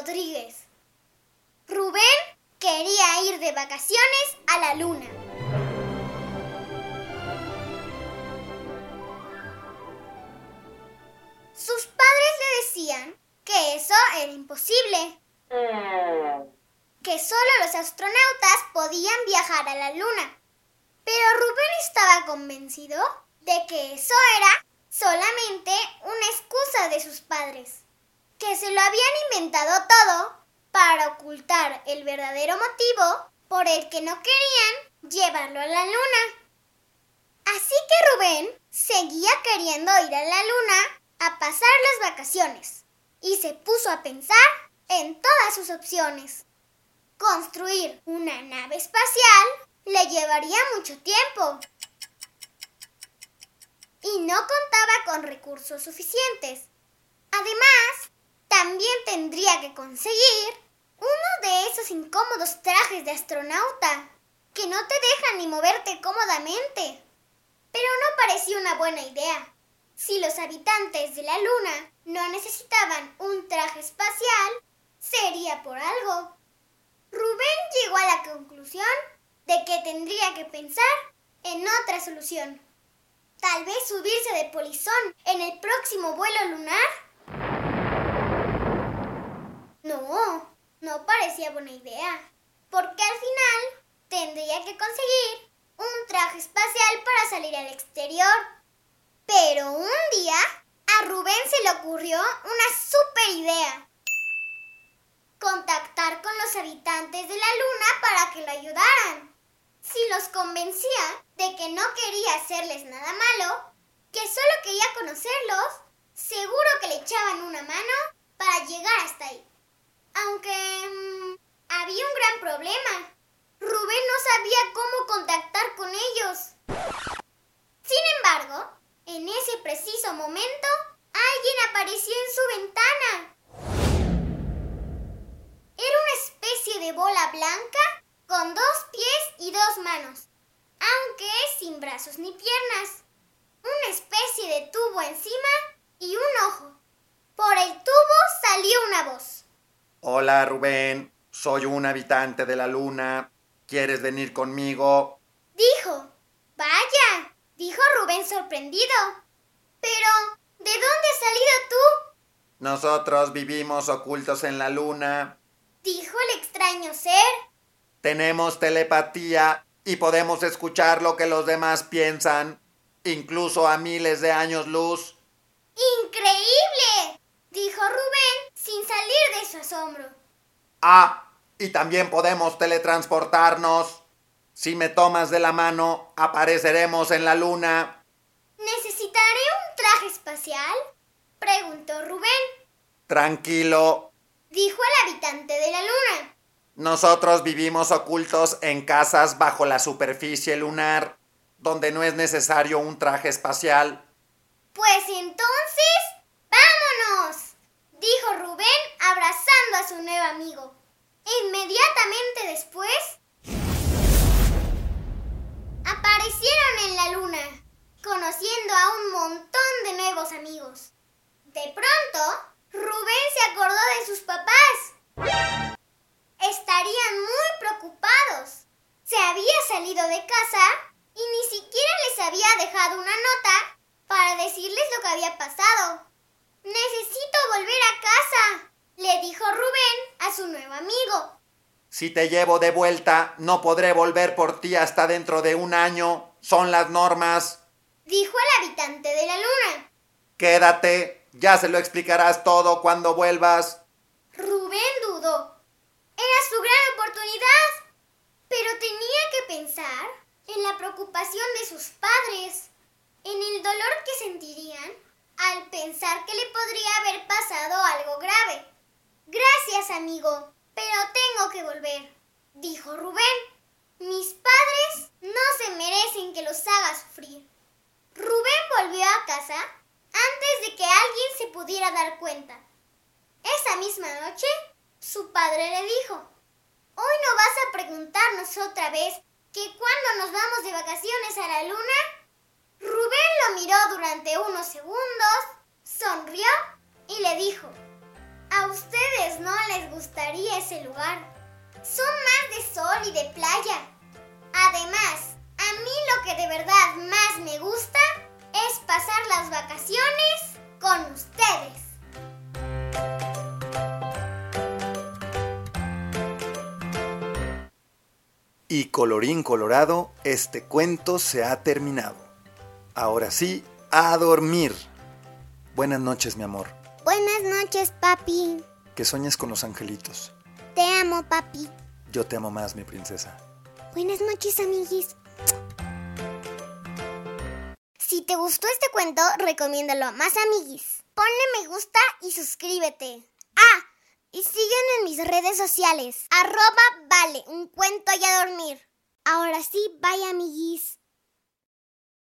Rodríguez. Rubén quería ir de vacaciones a la Luna. Sus padres le decían que eso era imposible que solo los astronautas podían viajar a la Luna. Pero Rubén estaba convencido de que eso era solamente una excusa de sus padres, que se lo habían inventado todo para ocultar el verdadero motivo por el que no querían llevarlo a la Luna. Así que Rubén seguía queriendo ir a la Luna a pasar las vacaciones y se puso a pensar en todas sus opciones. Construir una nave espacial le llevaría mucho tiempo y no contaba con recursos suficientes. Además, también tendría que conseguir uno de esos incómodos trajes de astronauta que no te dejan ni moverte cómodamente. Pero no parecía una buena idea. Si los habitantes de la Luna no necesitaban un traje espacial, sería por algo. Rubén llegó a la conclusión de que tendría que pensar en otra solución. Tal vez subirse de polizón en el próximo vuelo lunar. No, no parecía buena idea, porque al final tendría que conseguir un traje espacial para salir al exterior. Pero un día a Rubén se le ocurrió una super idea contactar con los habitantes de la luna para que lo ayudaran. Si los convencía de que no quería hacerles nada malo, que solo quería conocerlos, seguro que le echaban una mano para llegar hasta ahí. Aunque mm, había un gran problema. Rubén no sabía cómo contactar con ellos. Sin embargo, en ese preciso momento, alguien apareció en su ventana. Era una especie de bola blanca con dos pies y dos manos, aunque sin brazos ni piernas. Una especie de tubo encima y un ojo. Por el tubo salió una voz. Hola Rubén, soy un habitante de la luna. ¿Quieres venir conmigo? Dijo. Vaya, dijo Rubén sorprendido. Pero, ¿de dónde has salido tú? Nosotros vivimos ocultos en la luna. Dijo el extraño ser. Tenemos telepatía y podemos escuchar lo que los demás piensan, incluso a miles de años luz. ¡Increíble! Dijo Rubén sin salir de su asombro. Ah, y también podemos teletransportarnos. Si me tomas de la mano, apareceremos en la luna. ¿Necesitaré un traje espacial? Preguntó Rubén. Tranquilo, Dijo el habitante de la luna. nosotros vivimos ocultos en casas bajo la superficie lunar, donde no es necesario un traje espacial. Pues entonces, ¡vámonos! Dijo Rubén abrazando a su nuevo amigo. Inmediatamente después, aparecieron en la luna, conociendo a un montón de nuevos amigos. De pronto, Rubén se acordó de sus papás. Estarían muy preocupados. Se había salido de casa y ni siquiera les había dejado una nota para decirles lo que había pasado. Necesito volver a casa, le dijo Rubén a su nuevo amigo. Si te llevo de vuelta, no podré volver por ti hasta dentro de un año. Son las normas. Dijo el habitante de la luna. Quédate, ya se lo explicarás todo cuando vuelvas. Rubén dudó. Era su gran oportunidad. Pero tenía que pensar en la preocupación de sus padres, en el dolor que sentirían al pensar que le podría haber pasado algo grave. Gracias, amigo, pero tengo que volver, dijo Rubén. Mis padres no se merecen que los haga sufrir. Rubén volvió a casa antes de que alguien se pudiera dar cuenta. Esa misma noche, su padre le dijo, ¿Hoy no vas a preguntarnos otra vez que cuando nos vamos de vacaciones a la luna? Rubén lo miró durante unos segundos, sonrió y le dijo, a ustedes no les gustaría ese lugar. Son más de sol y de playa. Además, a mí lo que de verdad más me gusta es pasar las vacaciones con ustedes. Y colorín colorado, este cuento se ha terminado. Ahora sí, a dormir. Buenas noches, mi amor. Buenas noches, papi. Que sueñes con los angelitos. Te amo, papi. Yo te amo más, mi princesa. Buenas noches, amiguis. Si te gustó este cuento, recomiéndalo a más amiguis. Ponle me gusta y suscríbete. Ah, y sígueme en mis redes sociales. Arroba vale, un cuento y a dormir. Ahora sí, bye amiguis.